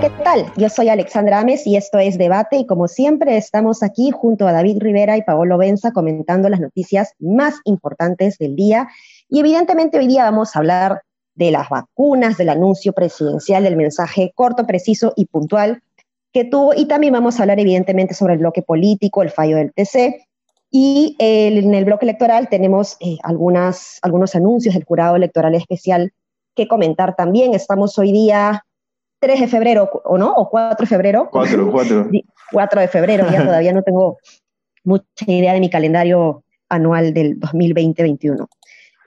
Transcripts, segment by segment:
¿qué tal? Yo soy Alexandra Ames y esto es Debate y como siempre estamos aquí junto a David Rivera y Paolo Benza comentando las noticias más importantes del día y evidentemente hoy día vamos a hablar de las vacunas, del anuncio presidencial, del mensaje corto, preciso y puntual que tuvo y también vamos a hablar evidentemente sobre el bloque político, el fallo del TC y en el bloque electoral tenemos eh, algunas, algunos anuncios del jurado electoral especial que comentar también. Estamos hoy día 3 de febrero, ¿o no? ¿O 4 de febrero? 4, 4. 4 de febrero, ya todavía no tengo mucha idea de mi calendario anual del 2020-21.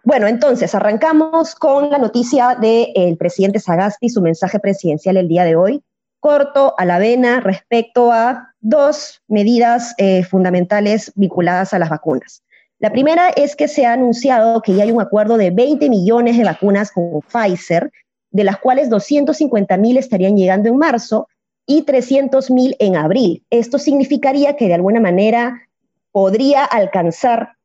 Bueno, entonces arrancamos con la noticia del presidente Sagasti, su mensaje presidencial el día de hoy, corto a la vena respecto a dos medidas eh, fundamentales vinculadas a las vacunas. La primera es que se ha anunciado que ya hay un acuerdo de 20 millones de vacunas con Pfizer de las cuales 250 mil estarían llegando en marzo y 300 mil en abril. Esto significaría que de alguna manera podría alcanzar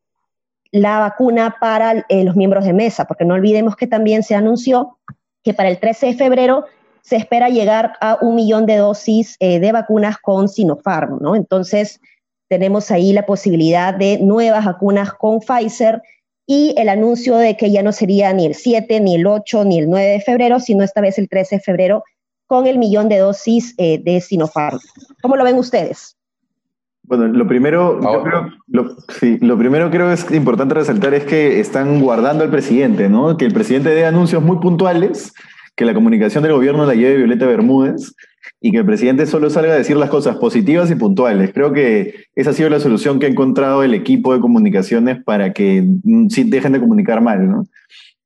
la vacuna para eh, los miembros de mesa, porque no olvidemos que también se anunció que para el 13 de febrero se espera llegar a un millón de dosis eh, de vacunas con Sinopharm, ¿no? Entonces, tenemos ahí la posibilidad de nuevas vacunas con Pfizer y el anuncio de que ya no sería ni el 7, ni el 8, ni el 9 de febrero, sino esta vez el 13 de febrero con el millón de dosis eh, de Sinopharm. ¿Cómo lo ven ustedes? Bueno, lo primero, creo, lo, sí, lo primero creo es importante resaltar es que están guardando al presidente, ¿no? Que el presidente dé anuncios muy puntuales, que la comunicación del gobierno la lleve Violeta Bermúdez y que el presidente solo salga a decir las cosas positivas y puntuales. Creo que esa ha sido la solución que ha encontrado el equipo de comunicaciones para que mm, sí dejen de comunicar mal, ¿no?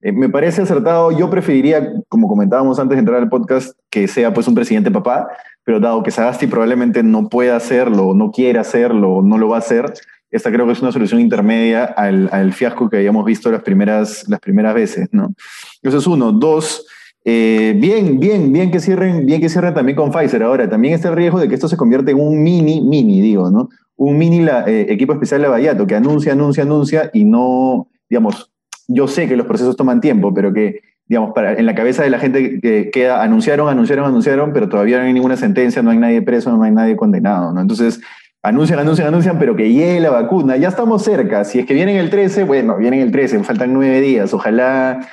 Eh, me parece acertado. Yo preferiría, como comentábamos antes de entrar al podcast, que sea pues un presidente papá, pero dado que Sagasti probablemente no pueda hacerlo, no quiere hacerlo, no lo va a hacer, esta creo que es una solución intermedia al, al fiasco que habíamos visto las primeras, las primeras veces, ¿no? Eso es uno. Dos, eh, bien, bien, bien que cierren, bien que cierren también con Pfizer. Ahora, también está el riesgo de que esto se convierta en un mini, mini, digo, ¿no? Un mini la, eh, equipo especial de Vallato que anuncia, anuncia, anuncia y no, digamos, yo sé que los procesos toman tiempo, pero que, digamos, para, en la cabeza de la gente que queda, anunciaron, anunciaron, anunciaron, pero todavía no hay ninguna sentencia, no hay nadie preso, no hay nadie condenado, ¿no? Entonces, anuncian, anuncian, anuncian, pero que llegue la vacuna, ya estamos cerca. Si es que vienen el 13, bueno, vienen el 13, faltan nueve días, ojalá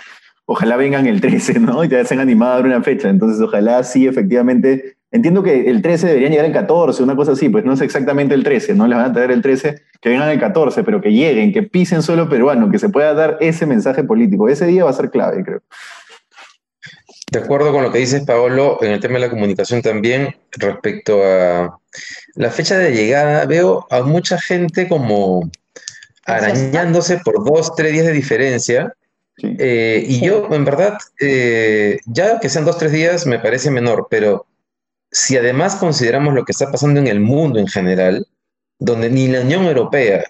ojalá vengan el 13, ¿no? Y ya se han animado a dar una fecha. Entonces, ojalá sí, efectivamente. Entiendo que el 13 deberían llegar el 14, una cosa así, pues no es exactamente el 13, no les van a traer el 13, que vengan el 14, pero que lleguen, que pisen solo peruano, que se pueda dar ese mensaje político. Ese día va a ser clave, creo. De acuerdo con lo que dices, Paolo, en el tema de la comunicación también, respecto a la fecha de llegada, veo a mucha gente como arañándose por dos, tres días de diferencia eh, y yo, en verdad, eh, ya que sean dos, tres días me parece menor, pero si además consideramos lo que está pasando en el mundo en general, donde ni la Unión Europea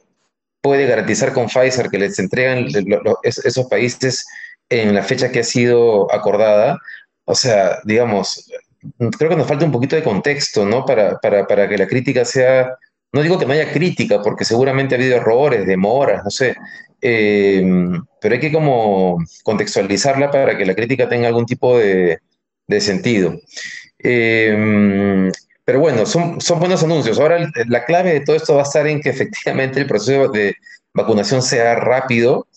puede garantizar con Pfizer que les entregan esos países en la fecha que ha sido acordada, o sea, digamos, creo que nos falta un poquito de contexto, ¿no? Para, para, para que la crítica sea, no digo que no haya crítica, porque seguramente ha habido errores, demoras, no sé, eh, pero hay que como contextualizarla para que la crítica tenga algún tipo de, sentido. Eh, pero bueno, son, buenos anuncios. Ahora la clave de todo esto va a estar en que efectivamente el proceso de vacunación sea rápido,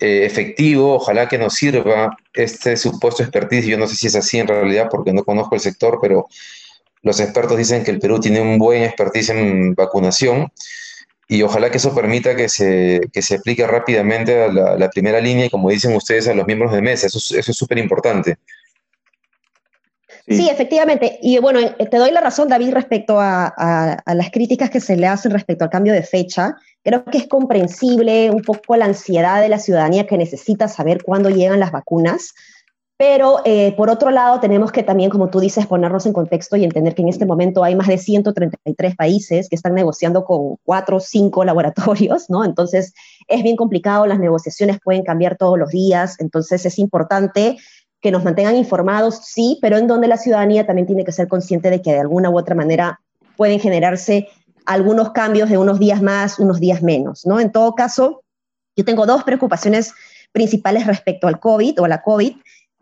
eh, efectivo, ojalá que nos sirva este supuesto expertise. Yo no sé si es así en realidad porque no conozco el sector, pero los expertos dicen que el Perú tiene un buen expertise en vacunación y ojalá que eso permita que se, que se aplique rápidamente a la, primera línea y como dicen ustedes a los miembros de mesa, eso, eso es súper importante. Sí. efectivamente. Y bueno, te doy la razón, David, respecto a, a, las críticas que se le hacen respecto al cambio de fecha. Creo que es comprensible un poco la ansiedad de la ciudadanía que necesita saber cuándo llegan las vacunas. Pero eh, por otro lado, tenemos que también, como tú dices, ponernos en contexto y entender que en este momento hay más de 133 países que están negociando con cuatro o cinco laboratorios, ¿no? Entonces, es bien complicado, las negociaciones pueden cambiar todos los días, entonces es importante que nos mantengan informados, sí, pero en donde la ciudadanía también tiene que ser consciente de que de alguna u otra manera pueden generarse algunos cambios de unos días más, unos días menos, ¿no? En todo caso, yo tengo dos preocupaciones principales respecto al COVID o a la COVID.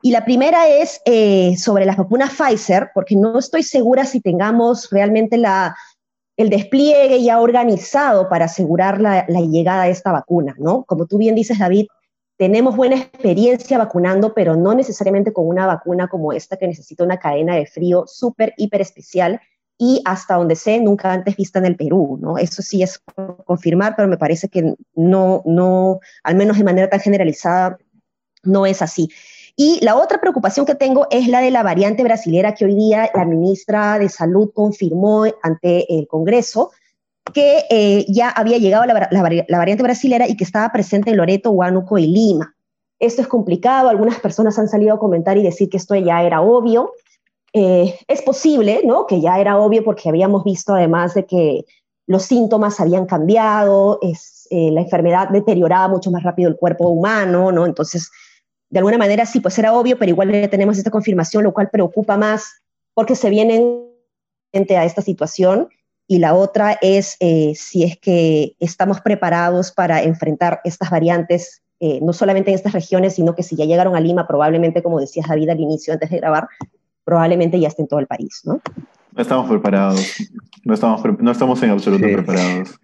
Y la primera es eh, sobre las vacunas Pfizer, porque no estoy segura si tengamos realmente la, el despliegue ya organizado para asegurar la, llegada de esta vacuna, ¿no? Como tú bien dices, David, tenemos buena experiencia vacunando, pero no necesariamente con una vacuna como esta que necesita una cadena de frío súper, hiper especial y hasta donde sé, nunca antes vista en el Perú, ¿no? Eso sí es confirmar, pero me parece que no, no, al menos de manera tan generalizada, no es así. Y la otra preocupación que tengo es la de la variante brasilera que hoy día la ministra de Salud confirmó ante el Congreso que eh, ya había llegado la, variante brasilera y que estaba presente en Loreto, Huánuco y Lima. Esto es complicado, algunas personas han salido a comentar y decir que esto ya era obvio, eh, es posible, ¿no? Que ya era obvio porque habíamos visto además de que los síntomas habían cambiado, es, eh, la enfermedad deterioraba mucho más rápido el cuerpo humano, ¿no? Entonces, de alguna manera sí, pues era obvio, pero igual tenemos esta confirmación, lo cual preocupa más porque se vienen a esta situación y la otra es eh, si es que estamos preparados para enfrentar estas variantes, no solamente en estas regiones, sino que si ya llegaron a Lima, probablemente, como decías David al inicio, antes de grabar, probablemente ya esté en todo el país, ¿no? No estamos preparados, no estamos, no estamos en absoluto preparados.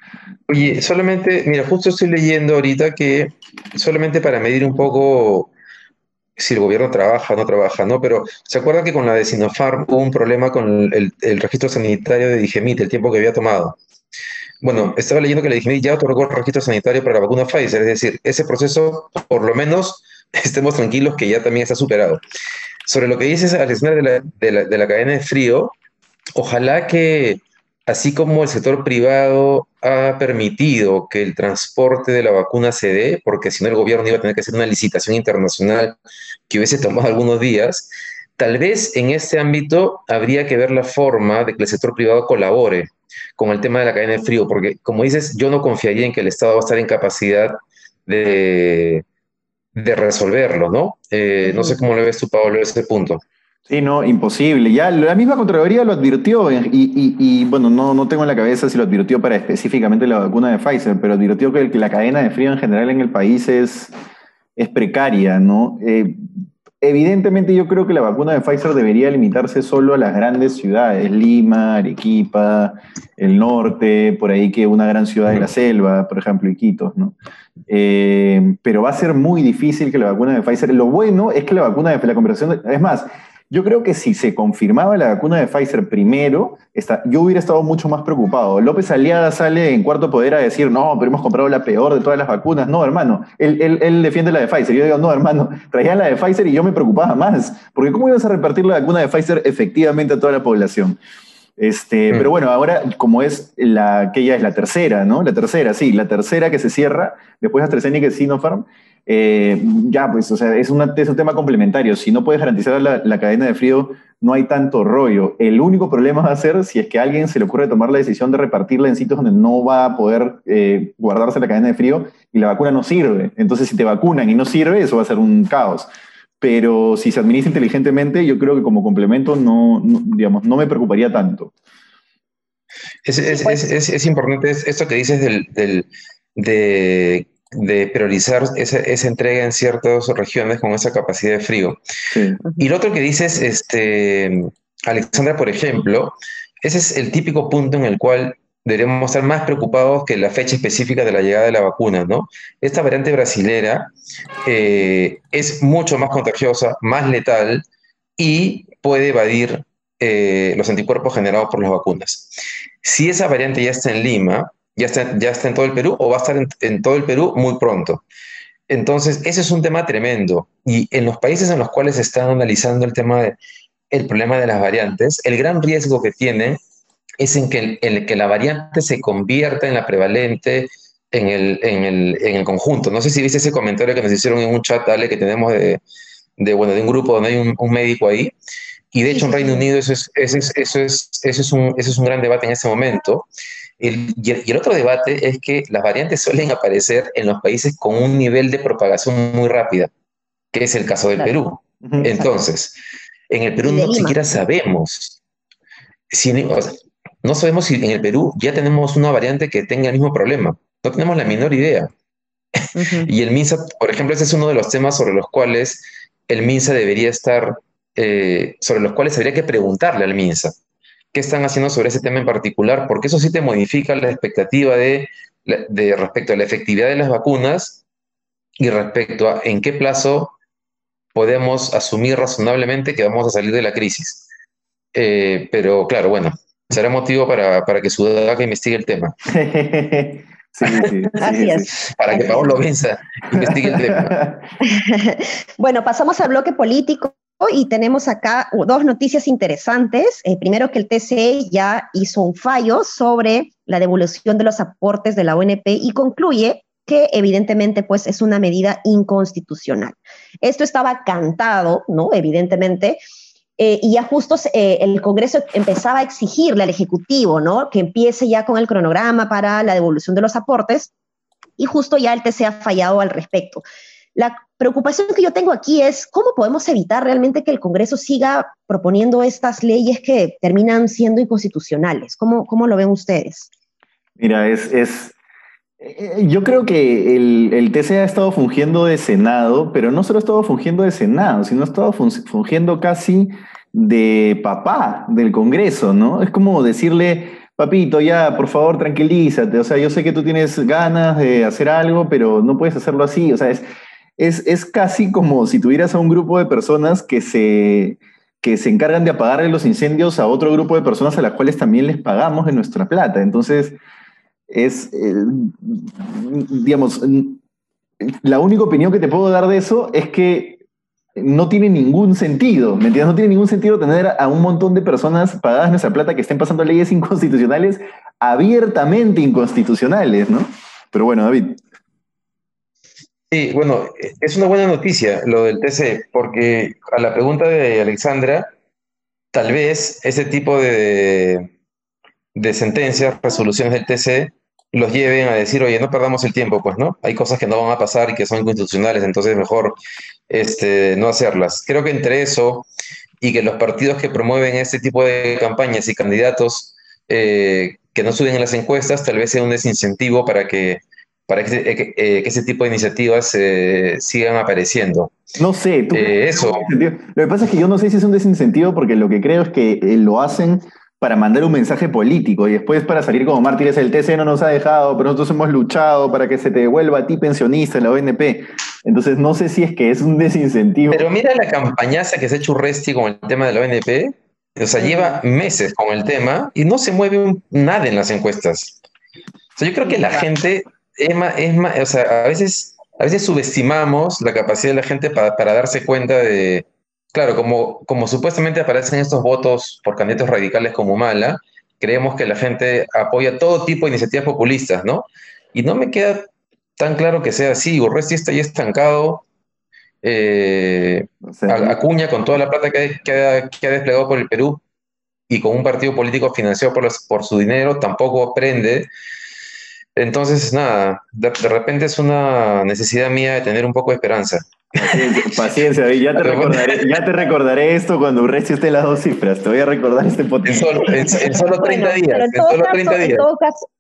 Oye, solamente, mira, justo estoy leyendo ahorita que solamente para medir un poco si el gobierno trabaja o no trabaja, ¿no? Pero ¿se acuerdan que con la de Sinopharm hubo un problema con el, registro sanitario de Digemit, el tiempo que había tomado? Bueno, estaba leyendo que la Digemit ya otorgó el registro sanitario para la vacuna Pfizer, es decir, ese proceso, por lo menos, estemos tranquilos que ya también está superado. Sobre lo que dices, Alexander, de de la, de la cadena de frío, ojalá que, así como el sector privado ha permitido que el transporte de la vacuna se dé, porque si no el gobierno iba a tener que hacer una licitación internacional que hubiese tomado algunos días, tal vez en este ámbito habría que ver la forma de que el sector privado colabore con el tema de la cadena de frío, porque como dices, yo no confiaría en que el Estado va a estar en capacidad de, de resolverlo, ¿no? Eh, no sé cómo le ves tú, Pablo, ese punto. Sí, no, imposible. Ya la misma Contraloría lo advirtió y, bueno, no, no tengo en la cabeza si lo advirtió para específicamente la vacuna de Pfizer, pero advirtió que, la cadena de frío en general en el país es, es precaria, ¿no? Eh, evidentemente yo creo que la vacuna de Pfizer debería limitarse solo a las grandes ciudades, Lima, Arequipa, el norte, por ahí que una gran ciudad de la selva, por ejemplo, Iquitos, ¿no? Eh, pero va a ser muy difícil que la vacuna de Pfizer, lo bueno es que la vacuna de la conversación, es más, yo creo que si se confirmaba la vacuna de Pfizer primero, yo hubiera estado mucho más preocupado. López Aliada sale en cuarto poder a decir, no, pero hemos comprado la peor de todas las vacunas. No, hermano, él, él, defiende la de Pfizer. Yo digo, no, hermano, traían la de Pfizer y yo me preocupaba más. Porque ¿cómo ibas a repartir la vacuna de Pfizer efectivamente a toda la población? Este, mm. Pero bueno, ahora como es la, que ya es la tercera, ¿no? La tercera, sí, la tercera que se cierra, después AstraZeneca y Sinopharm, eh, ya, pues, o sea, es, un tema complementario. Si no puedes garantizar la, cadena de frío, no hay tanto rollo. El único problema va a ser si es que a alguien se le ocurre tomar la decisión de repartirla en sitios donde no va a poder eh, guardarse la cadena de frío y la vacuna no sirve. Entonces, si te vacunan y no sirve, eso va a ser un caos. Pero si se administra inteligentemente, yo creo que como complemento no, digamos, no me preocuparía tanto. Es, es, es, es importante esto que dices del, del, de de priorizar esa, esa, entrega en ciertas regiones con esa capacidad de frío. Y lo otro que dices, este, Alexandra, por ejemplo, ese es el típico punto en el cual deberíamos estar más preocupados que la fecha específica de la llegada de la vacuna, ¿no? Esta variante brasilera eh, es mucho más contagiosa, más letal y puede evadir eh, los anticuerpos generados por las vacunas. Si esa variante ya está en Lima, ya está, ya está en todo el Perú o va a estar en, todo el Perú muy pronto. Entonces, ese es un tema tremendo. Y en los países en los cuales se están analizando el tema de, el problema de las variantes, el gran riesgo que tiene es en que, que la variante se convierta en la prevalente en el, en, el, en el, conjunto. No sé si viste ese comentario que nos hicieron en un chat, Ale, que tenemos de, de, bueno, de un grupo donde hay un, un médico ahí. Y de hecho en Reino Unido eso es, eso, es, eso, es, eso, es un, eso es un gran debate en ese momento y, el, otro debate es que las variantes suelen aparecer en los países con un nivel de propagación muy rápida, que es el caso del Perú. Entonces, en el Perú no siquiera sabemos si, no sabemos si en el Perú ya tenemos una variante que tenga el mismo problema. No tenemos la menor idea. y el MINSA, por ejemplo, ese es uno de los temas sobre los cuales el MINSA debería estar, eh, sobre los cuales habría que preguntarle al MINSA. ¿Qué están haciendo sobre ese tema en particular? Porque eso sí te modifica la expectativa de, de respecto a la efectividad de las vacunas y respecto a en qué plazo podemos asumir razonablemente que vamos a salir de la crisis. Eh, pero claro, bueno, será motivo para, para que Sudaca investigue el tema. Sí, sí, sí, Para que Pablo Benza investigue el tema. bueno, pasamos al bloque político y tenemos acá dos noticias interesantes. Eh, primero que el TCE ya hizo un fallo sobre la devolución de los aportes de la ONP y concluye que evidentemente pues es una medida inconstitucional. Esto estaba cantado, ¿no? Evidentemente, eh, y ya justo eh, el Congreso empezaba a exigirle al Ejecutivo, ¿no? Que empiece ya con el cronograma para la devolución de los aportes, y justo ya el TC ha fallado al respecto. La preocupación que yo tengo aquí es cómo podemos evitar realmente que el Congreso siga proponiendo estas leyes que terminan siendo inconstitucionales. ¿Cómo, cómo lo ven ustedes? Mira, es, yo creo que el, el, TC ha estado fungiendo de Senado, pero no solo ha estado fungiendo de Senado, sino ha estado fungiendo casi de papá del Congreso, ¿no? Es como decirle, papito, ya, por favor, tranquilízate, o sea, yo sé que tú tienes ganas de hacer algo, pero no puedes hacerlo así, o sea, es, es, es casi como si tuvieras a un grupo de personas que se, que se encargan de apagarle los incendios a otro grupo de personas a las cuales también les pagamos en nuestra plata. Entonces, es, eh, digamos, la única opinión que te puedo dar de eso es que no tiene ningún sentido, ¿me entiendes? No tiene ningún sentido tener a un montón de personas pagadas nuestra plata que estén pasando leyes inconstitucionales, abiertamente inconstitucionales, ¿no? Pero bueno, David. Sí, bueno, es una buena noticia lo del TC, porque a la pregunta de Alexandra, tal vez ese tipo de, de sentencias, resoluciones del TC, los lleven a decir, oye, no perdamos el tiempo, pues, ¿no? Hay cosas que no van a pasar y que son inconstitucionales, entonces mejor este, no hacerlas. Creo que entre eso y que los partidos que promueven este tipo de campañas y candidatos eh, que no suben en las encuestas, tal vez sea un desincentivo para que, para que, eh, eh, ese tipo de iniciativas sigan apareciendo. No sé, ¿tú eso. Lo que pasa es que yo no sé si es un desincentivo porque lo que creo es que lo hacen para mandar un mensaje político y después para salir como mártires, el TC no nos ha dejado, pero nosotros hemos luchado para que se te devuelva a ti pensionista en la ONP. Entonces no sé si es que es un desincentivo. Pero mira la campañaza que se ha hecho Resti con el tema de la ONP. O sea, lleva meses con el tema y no se mueve nada en las encuestas. O sea, yo creo que la gente es es más o sea, a veces, a veces subestimamos la capacidad de la gente para, para darse cuenta de, Claro, como, como supuestamente aparecen estos votos por candidatos radicales como Mala, creemos que la gente apoya todo tipo de iniciativas populistas, ¿no? Y no me queda tan claro que sea así. Urresti está ya estancado. Eh, Acuña con toda la plata que, ha, desplegado por el Perú y con un partido político financiado por, por su dinero, tampoco aprende. Entonces, nada, de, repente es una necesidad mía de tener un poco de esperanza. Paciencia, ya te, recordaré, ya te recordaré esto cuando Urresti esté las dos cifras. Te voy a recordar este potencial. En solo, 30 días.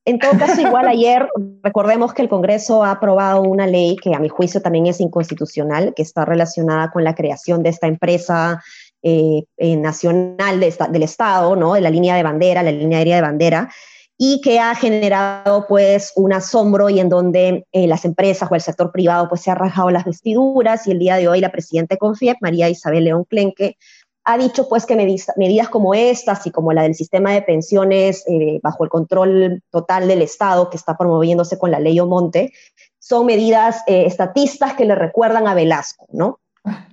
En todo, caso, igual ayer, recordemos que el Congreso ha aprobado una ley que a mi juicio también es inconstitucional, que está relacionada con la creación de esta empresa eh, eh, nacional del Estado, ¿no? de la línea de bandera, la línea aérea de bandera y que ha generado pues un asombro y en donde eh, las empresas o el sector privado pues se ha rajado las vestiduras y el día de hoy la presidenta de CONFIEP, María Isabel León Clenque, ha dicho pues que medidas, como estas y como la del sistema de pensiones eh, bajo el control total del Estado que está promoviéndose con la ley Omonte, son medidas eh, estatistas que le recuerdan a Velasco, ¿no?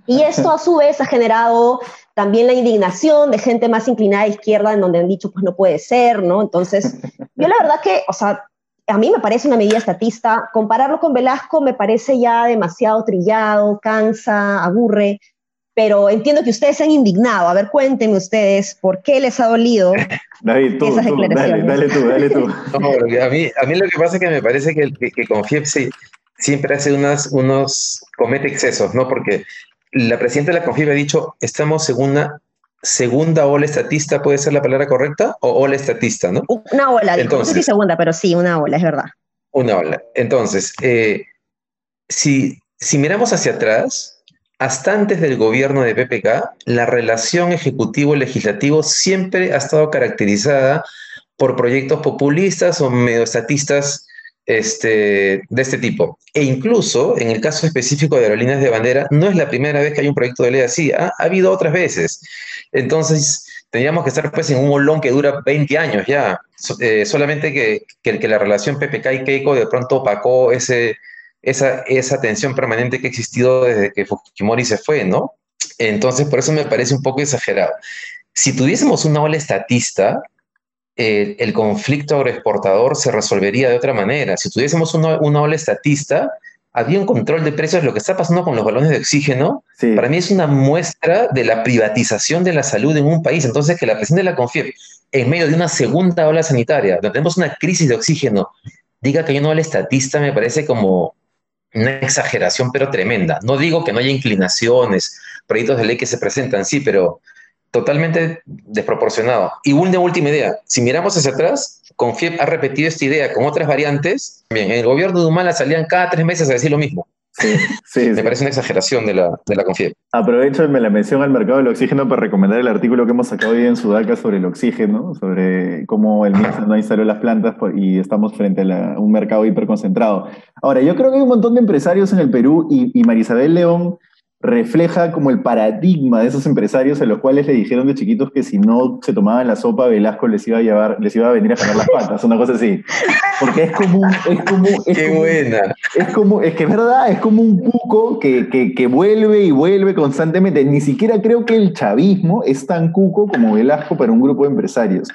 Y esto a su vez ha generado también la indignación de gente más inclinada a izquierda, en donde han dicho, pues no puede ser, ¿no? Entonces, yo la verdad que, o sea, a mí me parece una medida estatista. Compararlo con Velasco me parece ya demasiado trillado, cansa, aburre, pero entiendo que ustedes se han indignado. A ver, cuéntenme ustedes por qué les ha dolido David, tú, esas declaraciones. Dale, dale, tú, dale tú. a, mí, a mí lo que pasa es que me parece que, que, que Confiep siempre hace unas, unos, comete excesos, ¿no? Porque la presidenta de la CONFIB ha dicho, estamos en una segunda ola estatista, ¿puede ser la palabra correcta? O ola estatista, ¿no? Una ola, entonces, no sé segunda, pero sí, una ola, es verdad. Una ola. Entonces, eh, si, si miramos hacia atrás, hasta antes del gobierno de PPK, la relación ejecutivo-legislativo siempre ha estado caracterizada por proyectos populistas o medio estatistas este, de este tipo. E incluso, en el caso específico de aerolíneas de bandera, no es la primera vez que hay un proyecto de ley así, ha, habido otras veces. Entonces, tendríamos que estar pues en un olón que dura 20 años ya. Eh, solamente que, que, la relación PPK y Keiko de pronto opacó ese, esa, esa tensión permanente que ha existido desde que Fujimori se fue, ¿no? Entonces, por eso me parece un poco exagerado. Si tuviésemos una ola estatista, el conflicto agroexportador se resolvería de otra manera. Si tuviésemos una, ola estatista, había un control de precios. Lo que está pasando con los balones de oxígeno, para mí es una muestra de la privatización de la salud en un país. Entonces, que la presidenta de la CONFIEP, en medio de una segunda ola sanitaria, donde tenemos una crisis de oxígeno, diga que hay una ola estatista, me parece como una exageración, pero tremenda. No digo que no haya inclinaciones, proyectos de ley que se presentan, sí, pero totalmente desproporcionado. Y una última idea, si miramos hacia atrás, Confiep ha repetido esta idea con otras variantes. Bien, en el gobierno de Humala salían cada tres meses a decir lo mismo. Sí, sí, Me parece una exageración de la, de la Confiep. Aprovecho la mención al mercado del oxígeno para recomendar el artículo que hemos sacado hoy en Sudaca sobre el oxígeno, sobre cómo el MIX no instaló las plantas y estamos frente a un mercado hiperconcentrado. Ahora, yo creo que hay un montón de empresarios en el Perú y, y Marisabel León refleja como el paradigma de esos empresarios a los cuales le dijeron de chiquitos que si no se tomaban la sopa, Velasco les iba a llevar, les iba a venir a jalar las patas, una cosa así. Porque es como es como, es Qué buena. Es como, es que es verdad, es como un cuco que, que, que, vuelve y vuelve constantemente. Ni siquiera creo que el chavismo es tan cuco como Velasco para un grupo de empresarios.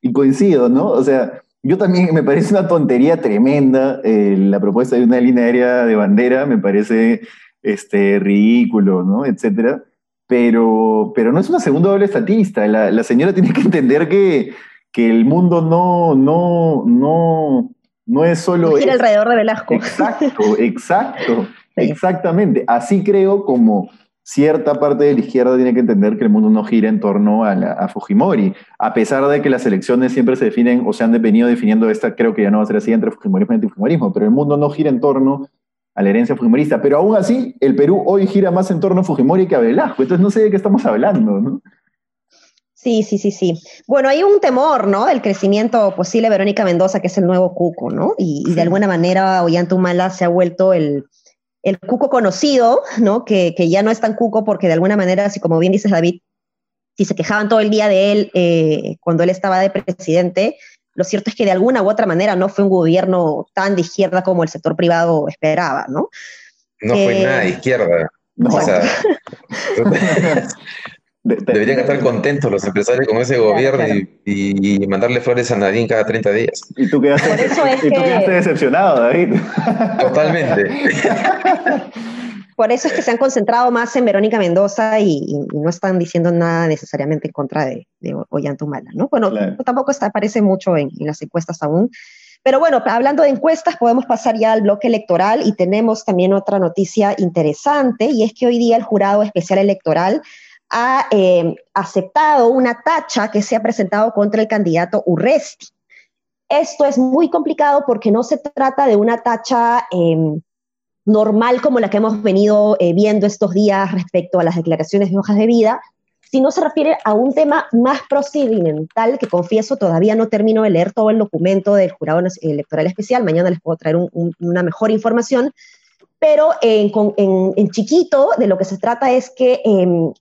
Y coincido, ¿no? O sea, yo también me parece una tontería tremenda eh, la propuesta de una línea aérea de bandera, me parece este, ridículo, ¿no? Etcétera. Pero, pero no es una segunda doble estatista. La, la señora tiene que entender que, que el mundo no, no, no, no es solo... gira alrededor de Velasco. Exacto, exacto, exactamente. Así creo como cierta parte de la izquierda tiene que entender que el mundo no gira en torno a, a, Fujimori, a pesar de que las elecciones siempre se definen o se han venido definiendo esta, creo que ya no va a ser así entre Fujimorismo y antifujimorismo, pero el mundo no gira en torno a la herencia fujimorista. Pero aún así, el Perú hoy gira más en torno a Fujimori que a Velasco. Entonces no sé de qué estamos hablando, ¿no? Sí, sí, sí, sí. Bueno, hay un temor, ¿no? Del crecimiento posible de Verónica Mendoza, que es el nuevo Cuco, ¿no? Y, de alguna manera Ollantumala se ha vuelto el, el Cuco conocido, ¿no? Que, que, ya no es tan Cuco porque de alguna manera, así como bien dices David, si se quejaban todo el día de él eh, cuando él estaba de presidente, lo cierto es que de alguna u otra manera no fue un gobierno tan de izquierda como el sector privado esperaba, ¿no? No fue eh, nada de izquierda. deberían estar contentos los empresarios con ese gobierno Y, mandarle flores a Nadine cada 30 días. Y tú quedaste, y tú quedaste decepcionado, David. Totalmente. Por eso es que se han concentrado más en Verónica Mendoza y, no están diciendo nada necesariamente en contra de, de Ollantumala, ¿no? Bueno, tampoco está, aparece mucho en, las encuestas aún. Pero bueno, hablando de encuestas, podemos pasar ya al bloque electoral y tenemos también otra noticia interesante y es que hoy día el Jurado Especial Electoral ha eh, aceptado una tacha que se ha presentado contra el candidato Urresti. Esto es muy complicado porque no se trata de una tacha em, normal como la que hemos venido eh, viendo estos días respecto a las declaraciones de hojas de vida, sino se refiere a un tema más procedimental que confieso todavía no termino de leer todo el documento del Jurado Electoral Especial, mañana les puedo traer una mejor información, pero en, chiquito de lo que se trata es que em,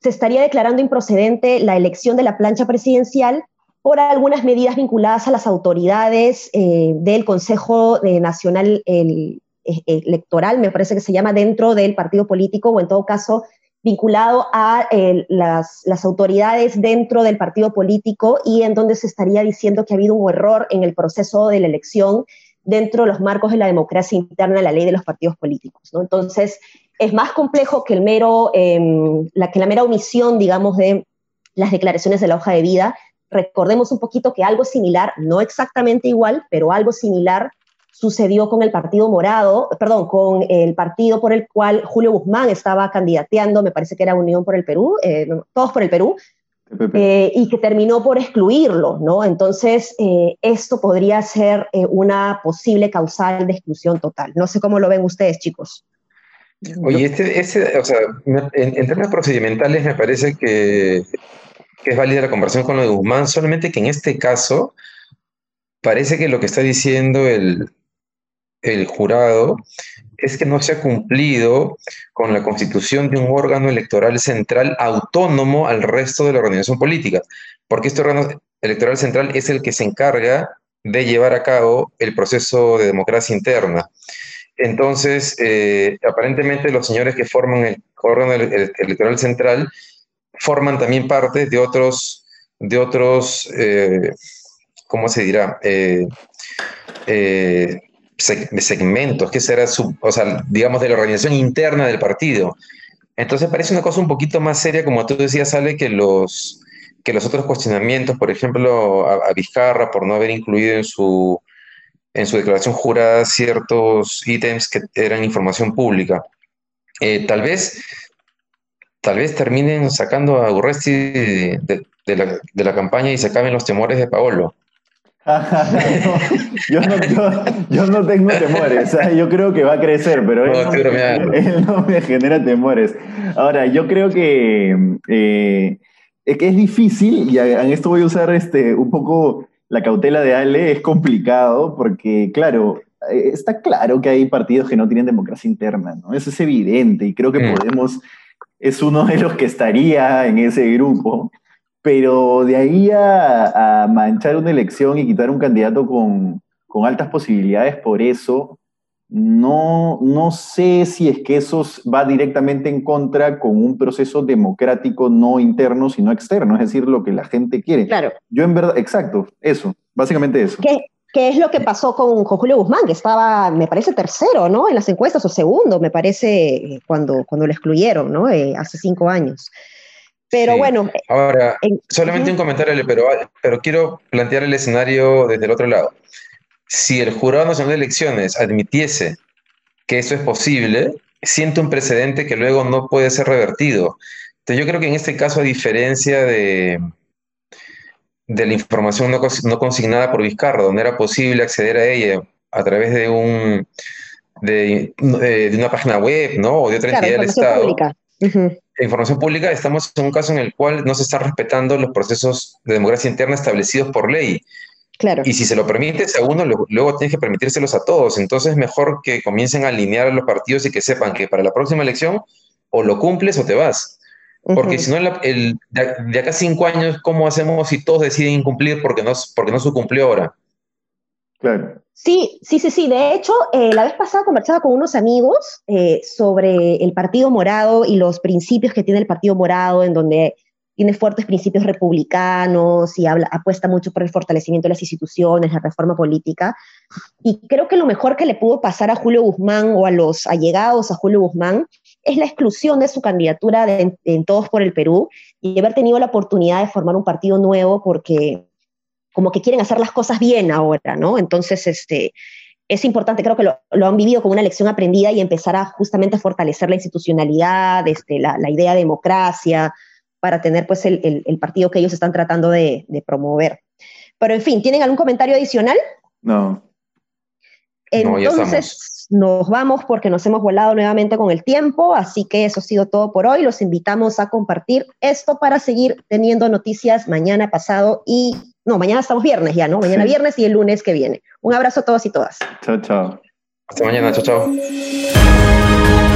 se estaría declarando improcedente la elección de la plancha presidencial por algunas medidas vinculadas a las autoridades eh, del Consejo Nacional el, electoral, me parece que se llama, dentro del partido político o en todo caso vinculado a eh, las, autoridades dentro del partido político y en donde se estaría diciendo que ha habido un error en el proceso de la elección dentro de los marcos de la democracia interna de la ley de los partidos políticos. Entonces, es más complejo que, el mero, em, la, que la mera omisión, digamos, de las declaraciones de la hoja de vida. Recordemos un poquito que algo similar, no exactamente igual, pero algo similar sucedió con el Partido Morado, perdón, con el partido por el cual Julio Guzmán estaba candidateando, me parece que era Unión por el Perú, eh, todos por el Perú, eh, y que terminó por excluirlo, ¿no? Entonces, eh, esto podría ser eh, una posible causal de exclusión total. No sé cómo lo ven ustedes, chicos. Oye, este, este o sea, en, términos procedimentales me parece que, que, es válida la conversación con lo de Guzmán, solamente que en este caso parece que lo que está diciendo el, el jurado es que no se ha cumplido con la constitución de un órgano electoral central autónomo al resto de la organización política, porque este órgano electoral central es el que se encarga de llevar a cabo el proceso de democracia interna. Entonces, eh, aparentemente los señores que forman el órgano electoral central forman también parte de otros, de otros eh, ¿cómo se dirá? Eh, segmentos, que será su, o sea, digamos, de la organización interna del partido. Entonces parece una cosa un poquito más seria, como tú decías, sale que los, que los otros cuestionamientos, por ejemplo, a, Vizcarra por no haber incluido en su, en su declaración jurada ciertos ítems que eran información pública. Eh, tal vez tal vez terminen sacando a Urresti de, la, de, la, campaña y se acaben los temores de Paolo. Yo, no, tengo temores, yo creo que va a crecer, pero él no, me, genera temores. Ahora, yo creo que, eh, que es difícil, y en esto voy a usar este, un poco la cautela de Ale, es complicado porque, claro, eh, está claro que hay partidos que no tienen democracia interna, ¿no? Eso es evidente, y creo que mm. Podemos es uno de los que estaría en ese grupo. Pero de ahí a, manchar una elección y quitar un candidato con, altas posibilidades por eso, no, no sé si es que eso va directamente en contra con un proceso democrático no interno, sino externo, es decir, lo que la gente quiere. Claro. Yo en verdad, exacto, eso, básicamente eso. ¿Qué, qué es lo que pasó con, Julio Guzmán, que estaba, me parece, tercero, ¿no? En las encuestas, o segundo, me parece, cuando, cuando lo excluyeron, ¿no? Eh, hace cinco años. Pero bueno. Ahora, solamente un comentario, pero, pero quiero plantear el escenario desde el otro lado. Si el Jurado Nacional de Elecciones admitiese que eso es posible, siente un precedente que luego no puede ser revertido. Entonces yo creo que en este caso, a diferencia de, de la información no, consignada por Vizcarra, donde era posible acceder a ella a través de un de, de una página web, ¿no? O de otra entidad del Estado información pública, estamos en un caso en el cual no se están respetando los procesos de democracia interna establecidos por ley. Claro. Y si se lo permites a uno, luego tienes que permitírselos a todos. Entonces, mejor que comiencen a alinear a los partidos y que sepan que para la próxima elección o lo cumples o te vas. Porque si no, el, de, acá cinco años, ¿cómo hacemos si todos deciden incumplir porque no, porque no se cumplió ahora? Sí, sí, sí, sí. De hecho, eh, la vez pasada conversaba con unos amigos eh, sobre el Partido Morado y los principios que tiene el Partido Morado, en donde tiene fuertes principios republicanos y habla, apuesta mucho por el fortalecimiento de las instituciones, la reforma política. Y creo que lo mejor que le pudo pasar a Julio Guzmán o a los allegados a Julio Guzmán es la exclusión de su candidatura en Todos por el Perú y haber tenido la oportunidad de formar un partido nuevo porque como que quieren hacer las cosas bien ahora, ¿no? Entonces, este, es importante, creo que lo, han vivido como una lección aprendida y empezar a justamente a fortalecer la institucionalidad, este, la, idea de democracia, para tener pues el, partido que ellos están tratando de, promover. Pero en fin, ¿tienen algún comentario adicional? No. Entonces nos vamos porque nos hemos volado nuevamente con el tiempo, así que eso ha sido todo por hoy. Los invitamos a compartir esto para seguir teniendo noticias mañana, pasado y no, mañana estamos viernes ya, ¿no? Mañana viernes y el lunes que viene. Un abrazo a todos y todas. Chao, chao. Hasta mañana, chao, chao.